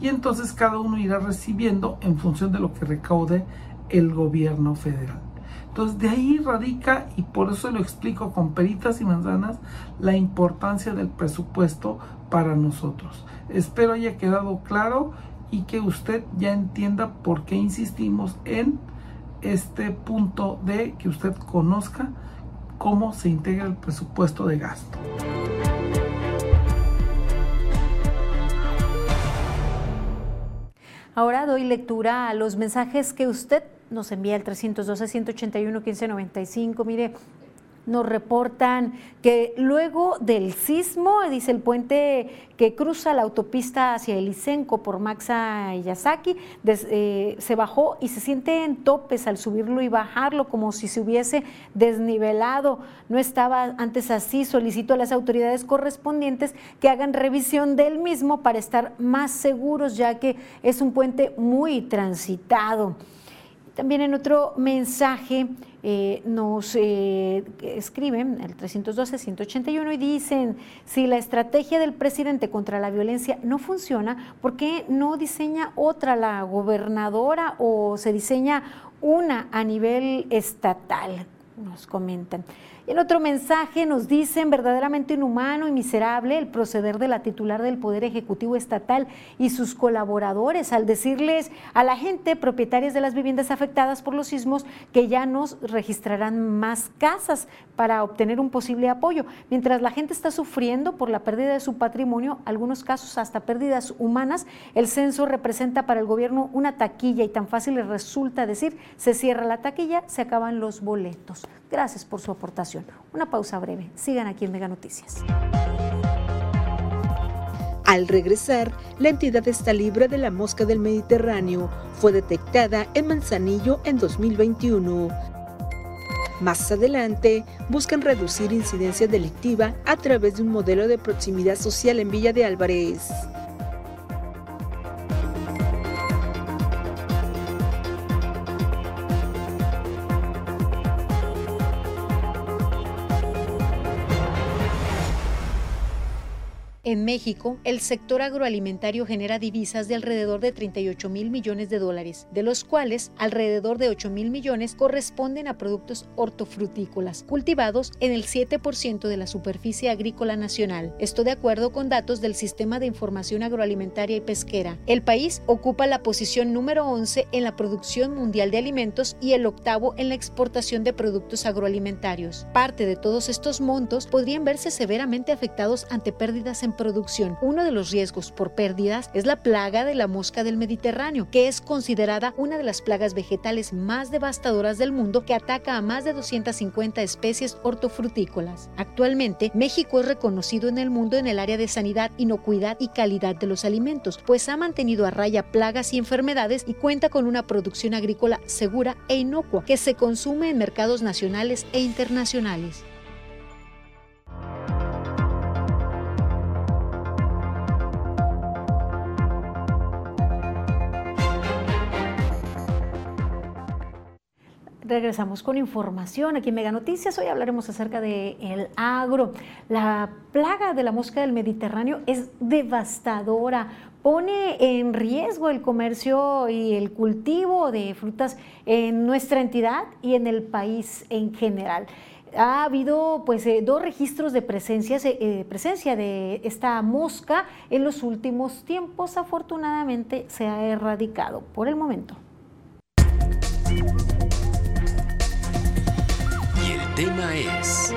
y entonces cada uno irá recibiendo en función de lo que recaude el gobierno federal. Entonces de ahí radica, y por eso lo explico con peritas y manzanas, la importancia del presupuesto para nosotros. Espero haya quedado claro y que usted ya entienda por qué insistimos en este punto de que usted conozca cómo se integra el presupuesto de gasto. Ahora doy lectura a los mensajes que usted nos envía al 312-181-1595. Mire, nos reportan que luego del sismo, dice el puente que cruza la autopista hacia Elisenco por Maxa Yasaki, eh, se bajó y se siente en topes al subirlo y bajarlo, como si se hubiese desnivelado. No estaba antes así. Solicito a las autoridades correspondientes que hagan revisión del mismo para estar más seguros, ya que es un puente muy transitado. También en otro mensaje eh, nos eh, escriben el 312-181 y dicen, si la estrategia del presidente contra la violencia no funciona, ¿por qué no diseña otra la gobernadora o se diseña una a nivel estatal? Nos comentan. En otro mensaje nos dicen verdaderamente inhumano y miserable el proceder de la titular del Poder Ejecutivo Estatal y sus colaboradores al decirles a la gente, propietarias de las viviendas afectadas por los sismos, que ya nos registrarán más casas para obtener un posible apoyo. Mientras la gente está sufriendo por la pérdida de su patrimonio, algunos casos hasta pérdidas humanas, el censo representa para el gobierno una taquilla y tan fácil le resulta decir, se cierra la taquilla, se acaban los boletos. Gracias por su aportación. Una pausa breve. Sigan aquí en Mega Noticias. Al regresar, la entidad está libre de la mosca del Mediterráneo. Fue detectada en Manzanillo en 2021. Más adelante, buscan reducir incidencia delictiva a través de un modelo de proximidad social en Villa de Álvarez. En México, el sector agroalimentario genera divisas de alrededor de 38 mil millones de dólares, de los cuales alrededor de 8 mil millones corresponden a productos hortofrutícolas, cultivados en el 7% de la superficie agrícola nacional. Esto de acuerdo con datos del Sistema de Información Agroalimentaria y Pesquera. El país ocupa la posición número 11 en la producción mundial de alimentos y el octavo en la exportación de productos agroalimentarios. Parte de todos estos montos podrían verse severamente afectados ante pérdidas en producción. Uno de los riesgos por pérdidas es la plaga de la mosca del Mediterráneo, que es considerada una de las plagas vegetales más devastadoras del mundo que ataca a más de 250 especies hortofrutícolas. Actualmente, México es reconocido en el mundo en el área de sanidad, inocuidad y calidad de los alimentos, pues ha mantenido a raya plagas y enfermedades y cuenta con una producción agrícola segura e inocua que se consume en mercados nacionales e internacionales. Regresamos con información aquí en Mega Noticias. Hoy hablaremos acerca del el agro. La plaga de la mosca del Mediterráneo es devastadora. Pone en riesgo el comercio y el cultivo de frutas en nuestra entidad y en el país en general ha habido pues eh, dos registros de presencia, eh, presencia de esta mosca en los últimos tiempos. Afortunadamente se ha erradicado por el momento. Tema es...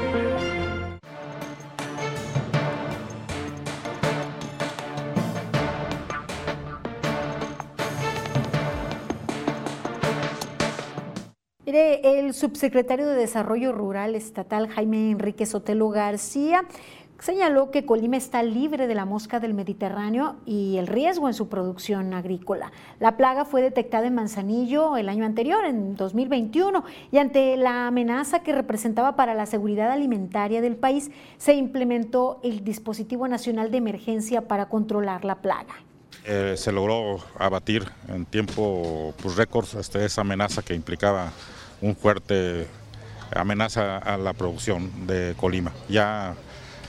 El subsecretario de Desarrollo Rural Estatal, Jaime Enrique Sotelo García, señaló que Colima está libre de la mosca del Mediterráneo y el riesgo en su producción agrícola. La plaga fue detectada en Manzanillo el año anterior, en 2021, y ante la amenaza que representaba para la seguridad alimentaria del país, se implementó el dispositivo nacional de emergencia para controlar la plaga. Eh, se logró abatir en tiempo pues, récords este, esa amenaza que implicaba un fuerte amenaza a la producción de Colima. Ya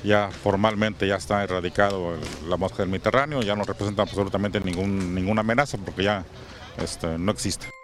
ya formalmente ya está erradicado la mosca del Mediterráneo, ya no representa absolutamente ningún, ninguna amenaza porque ya este, no existe.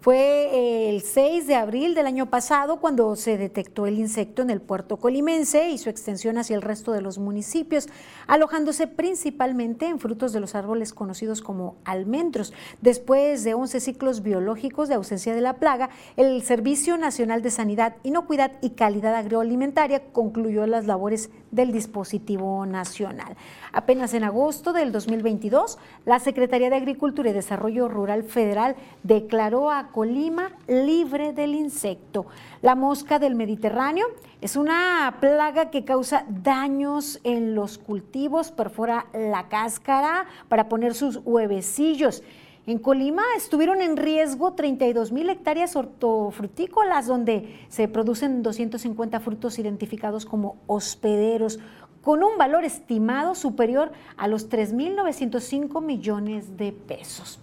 Fue el 6 de abril del año pasado cuando se detectó el insecto en el puerto colimense y su extensión hacia el resto de los municipios, alojándose principalmente en frutos de los árboles conocidos como almendros. Después de 11 ciclos biológicos de ausencia de la plaga, el Servicio Nacional de Sanidad, Inocuidad y Calidad Agroalimentaria concluyó las labores del dispositivo nacional. Apenas en agosto del 2022, la Secretaría de Agricultura y Desarrollo Rural Federal declaró a Colima libre del insecto. La mosca del Mediterráneo es una plaga que causa daños en los cultivos, perfora la cáscara para poner sus huevecillos. En Colima estuvieron en riesgo 32 mil hectáreas hortofrutícolas, donde se producen 250 frutos identificados como hospederos, con un valor estimado superior a los 3.905 millones de pesos.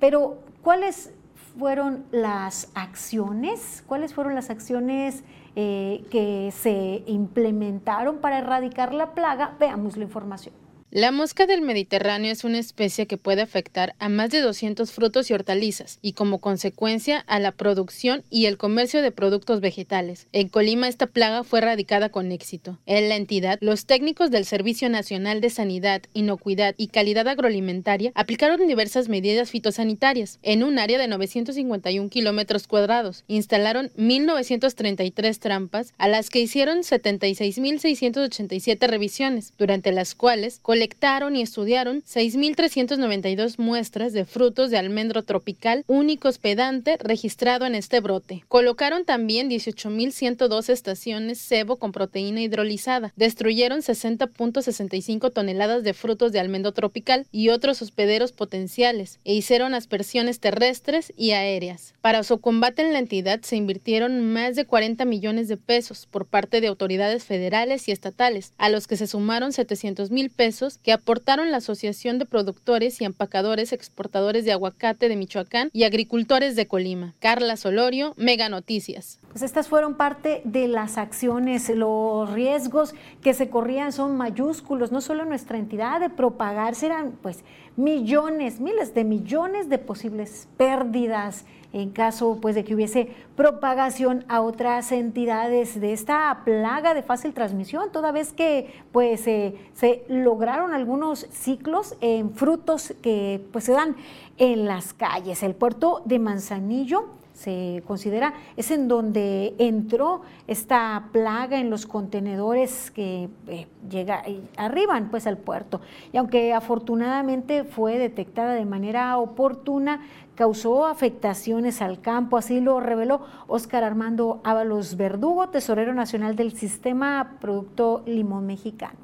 Pero, ¿cuáles fueron las acciones? ¿Cuáles fueron las acciones eh, que se implementaron para erradicar la plaga? Veamos la información. La mosca del Mediterráneo es una especie que puede afectar a más de 200 frutos y hortalizas y como consecuencia a la producción y el comercio de productos vegetales. En Colima esta plaga fue erradicada con éxito. En la entidad, los técnicos del Servicio Nacional de Sanidad, Inocuidad y Calidad Agroalimentaria aplicaron diversas medidas fitosanitarias en un área de 951 kilómetros cuadrados. Instalaron 1.933 trampas a las que hicieron 76.687 revisiones, durante las cuales colectaron y estudiaron 6.392 muestras de frutos de almendro tropical único hospedante registrado en este brote. Colocaron también 18.102 estaciones cebo con proteína hidrolizada. Destruyeron 60.65 toneladas de frutos de almendro tropical y otros hospederos potenciales e hicieron aspersiones terrestres y aéreas. Para su combate en la entidad se invirtieron más de 40 millones de pesos por parte de autoridades federales y estatales, a los que se sumaron 700 mil pesos que aportaron la Asociación de Productores y Empacadores Exportadores de Aguacate de Michoacán y Agricultores de Colima. Carla Solorio, Mega Noticias. Pues estas fueron parte de las acciones, los riesgos que se corrían son mayúsculos, no solo en nuestra entidad de propagarse, eran pues millones, miles de millones de posibles pérdidas en caso pues de que hubiese propagación a otras entidades de esta plaga de fácil transmisión, toda vez que pues se lograron algunos ciclos en frutos que pues se dan en las calles. El puerto de Manzanillo se considera, es en donde entró esta plaga en los contenedores que eh, llega, arriban pues al puerto. Y aunque afortunadamente fue detectada de manera oportuna, causó afectaciones al campo, así lo reveló Óscar Armando Ábalos Verdugo, tesorero nacional del sistema Producto Limón Mexicano.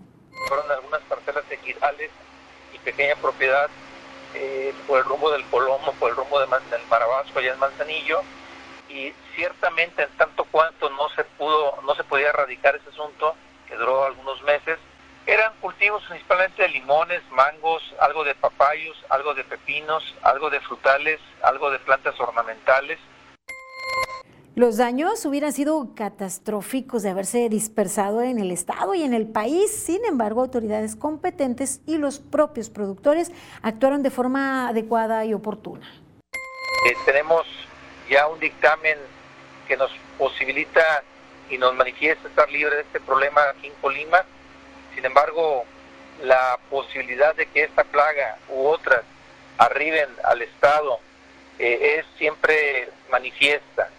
Fueron algunas parcelas equidales y pequeña propiedad eh, por el rumbo del Colomo, por el rumbo del Marabasco, allá en Manzanillo, y ciertamente en tanto cuanto no se pudo, no se podía erradicar ese asunto, que duró algunos meses, eran cultivos principalmente de limones, mangos, algo de papayos, algo de pepinos, algo de frutales, algo de plantas ornamentales, los daños hubieran sido catastróficos de haberse dispersado en el Estado y en el país. Sin embargo, autoridades competentes y los propios productores actuaron de forma adecuada y oportuna. Eh, tenemos ya un dictamen que nos posibilita y nos manifiesta estar libre de este problema aquí en Colima. Sin embargo, la posibilidad de que esta plaga u otras arriben al Estado eh, es siempre manifiesta.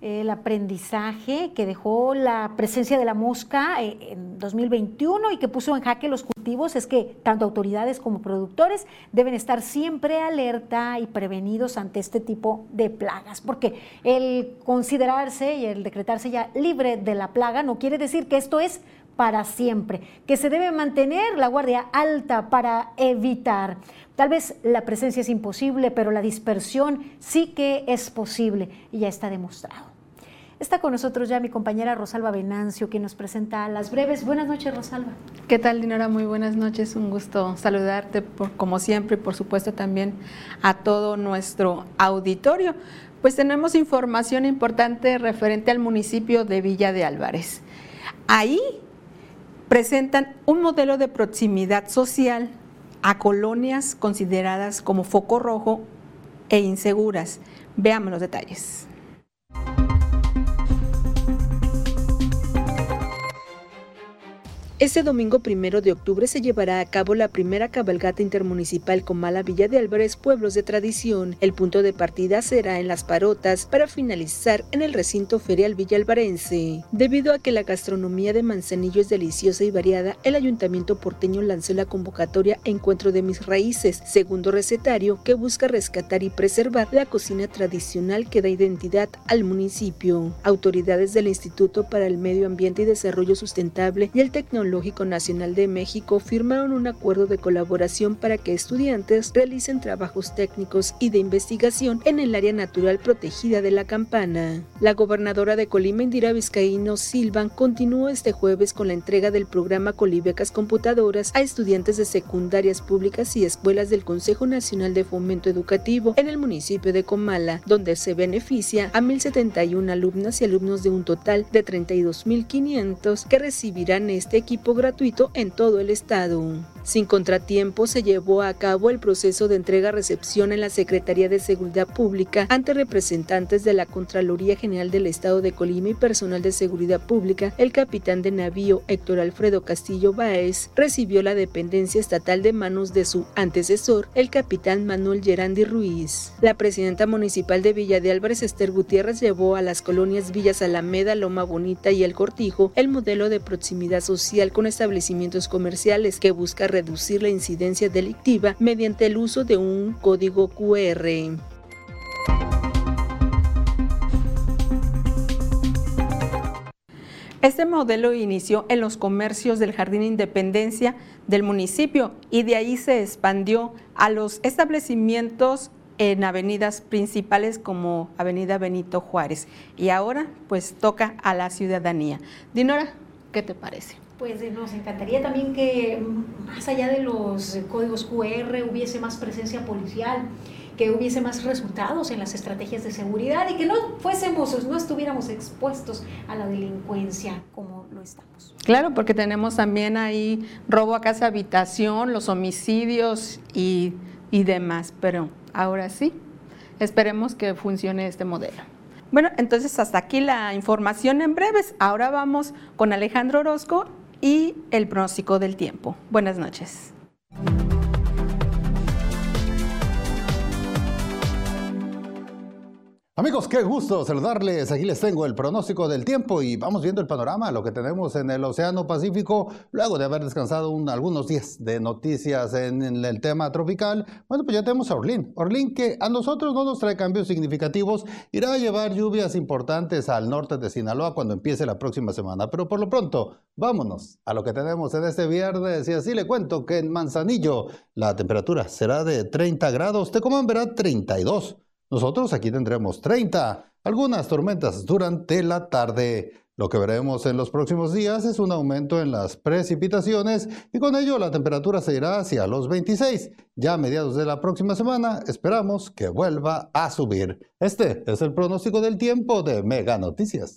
El aprendizaje que dejó la presencia de la mosca eh, en 2021 y que puso en jaque los cultivos es que tanto autoridades como productores deben estar siempre alerta y prevenidos ante este tipo de plagas, porque el considerarse y el decretarse ya libre de la plaga no quiere decir que esto es para siempre, que se debe mantener la guardia alta para evitar. Tal vez la presencia es imposible, pero la dispersión sí que es posible y ya está demostrado. Está con nosotros ya mi compañera Rosalba Venancio, que nos presenta las breves. Buenas noches, Rosalba. ¿Qué tal, Dinora? Muy buenas noches. Un gusto saludarte, por, como siempre, y por supuesto también a todo nuestro auditorio. Pues tenemos información importante referente al municipio de Villa de Álvarez. Ahí presentan un modelo de proximidad social a colonias consideradas como foco rojo e inseguras. Veamos los detalles. Este domingo primero de octubre se llevará a cabo la primera cabalgata intermunicipal Comala Villa de Álvarez, pueblos de tradición. El punto de partida será en Las Parotas para finalizar en el recinto ferial Villa Alvarense. Debido a que la gastronomía de Manzanillo es deliciosa y variada, el ayuntamiento porteño lanzó la convocatoria Encuentro de mis raíces, segundo recetario que busca rescatar y preservar la cocina tradicional que da identidad al municipio. Autoridades del Instituto para el Medio Ambiente y Desarrollo Sustentable y el Tecnológico Tecnológico Nacional de México firmaron un acuerdo de colaboración para que estudiantes realicen trabajos técnicos y de investigación en el área natural protegida de la campana. La gobernadora de Colima, Indira Vizcaíno Silvan, continuó este jueves con la entrega del programa Colibecas Computadoras a estudiantes de secundarias públicas y escuelas del Consejo Nacional de Fomento Educativo en el municipio de Comala, donde se beneficia a 1.071 alumnas y alumnos de un total de 32.500 que recibirán este equipo gratuito en todo el estado. Sin contratiempo se llevó a cabo el proceso de entrega-recepción en la Secretaría de Seguridad Pública ante representantes de la Contraloría General del Estado de Colima y personal de Seguridad Pública. El capitán de navío Héctor Alfredo Castillo Báez recibió la dependencia estatal de manos de su antecesor, el capitán Manuel Gerandi Ruiz. La presidenta municipal de Villa de Álvarez, Esther Gutiérrez, llevó a las colonias Villas Alameda, Loma Bonita y El Cortijo el modelo de proximidad social con establecimientos comerciales que busca reducir la incidencia delictiva mediante el uso de un código QR. Este modelo inició en los comercios del Jardín Independencia del municipio y de ahí se expandió a los establecimientos en avenidas principales como Avenida Benito Juárez. Y ahora pues toca a la ciudadanía. Dinora, ¿qué te parece? Pues nos encantaría también que mm, más allá de los códigos QR hubiese más presencia policial, que hubiese más resultados en las estrategias de seguridad y que no fuésemos, no estuviéramos expuestos a la delincuencia como lo estamos. Claro, porque tenemos también ahí robo a casa habitación, los homicidios y, y demás, pero ahora sí, esperemos que funcione este modelo. Bueno, entonces hasta aquí la información en breves. Ahora vamos con Alejandro Orozco y el pronóstico del tiempo. Buenas noches. Amigos, qué gusto saludarles. Aquí les tengo el pronóstico del tiempo y vamos viendo el panorama, lo que tenemos en el Océano Pacífico, luego de haber descansado algunos días de noticias en, el tema tropical. Bueno, pues ya tenemos a Orlín. Orlín que a nosotros no nos trae cambios significativos, irá a llevar lluvias importantes al norte de Sinaloa cuando empiece la próxima semana. Pero por lo pronto, vámonos a lo que tenemos en este viernes y así le cuento que en Manzanillo la temperatura será de 30 grados, Tecomán verá 32. Nosotros aquí tendremos 30, algunas tormentas durante la tarde. Lo que veremos en los próximos días es un aumento en las precipitaciones y con ello la temperatura se irá hacia los 26. Ya a mediados de la próxima semana esperamos que vuelva a subir. Este es el pronóstico del tiempo de Mega Noticias.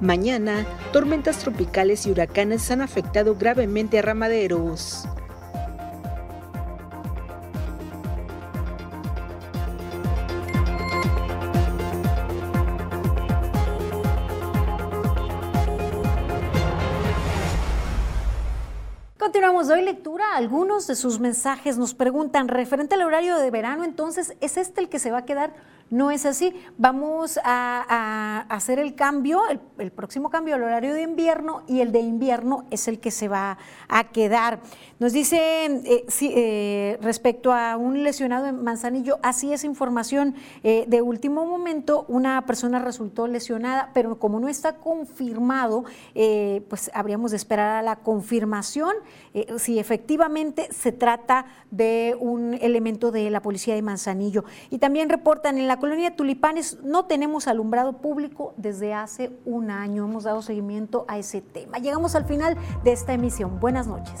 Mañana, tormentas tropicales y huracanes han afectado gravemente a ramaderos. Continuamos, doy lectura algunos de sus mensajes. Nos preguntan, referente al horario de verano, entonces, ¿es este el que se va a quedar? No es así. Vamos a, hacer el cambio, el, próximo cambio al horario de invierno y el de invierno es el que se va a quedar. Nos dicen eh, eh, respecto a un lesionado en Manzanillo, así es información eh, de último momento, una persona resultó lesionada, pero como no está confirmado, pues habríamos de esperar a la confirmación si efectivamente se trata de un elemento de la policía de Manzanillo. Y también reportan en la colonia Tulipanes no tenemos alumbrado público desde hace un año. Hemos dado seguimiento a ese tema. Llegamos al final de esta emisión. Buenas noches.